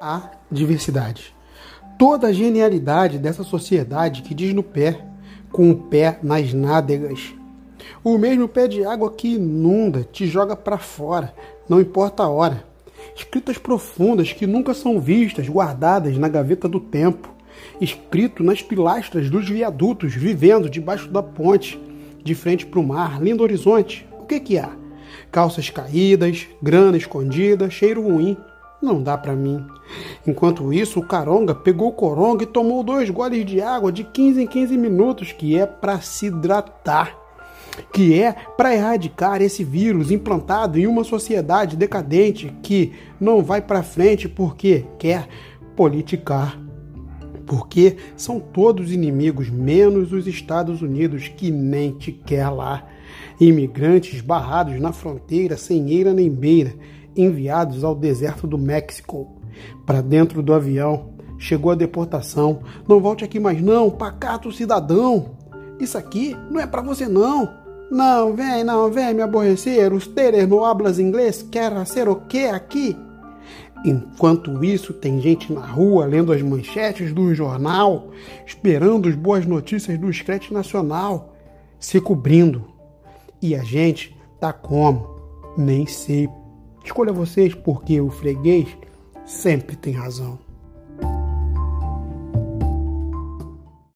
a diversidade. Toda a genialidade dessa sociedade que diz no pé, com o pé nas nádegas. O mesmo pé de água que inunda, te joga para fora, não importa a hora. Escritas profundas que nunca são vistas, guardadas na gaveta do tempo. Escrito nas pilastras dos viadutos, vivendo debaixo da ponte, de frente para o mar, lindo horizonte. O que que há? Calças caídas, grana escondida, cheiro ruim. Não dá para mim. Enquanto isso, o caronga pegou o coronga e tomou dois goles de água de 15 em 15 minutos, que é para se hidratar, que é para erradicar esse vírus implantado em uma sociedade decadente que não vai para frente porque quer politicar. Porque são todos inimigos, menos os Estados Unidos, que nem te quer lá. Imigrantes barrados na fronteira, sem eira nem beira enviados ao deserto do México. Para dentro do avião, chegou a deportação. Não volte aqui mais não, pacato cidadão. Isso aqui não é para você não. Não, vem, não, vem me aborrecer. Os teres no hablas inglês, quer ser o que aqui? Enquanto isso, tem gente na rua lendo as manchetes do jornal, esperando as boas notícias do escrete nacional, se cobrindo. E a gente tá como? Nem sei Escolha vocês porque o freguês sempre tem razão.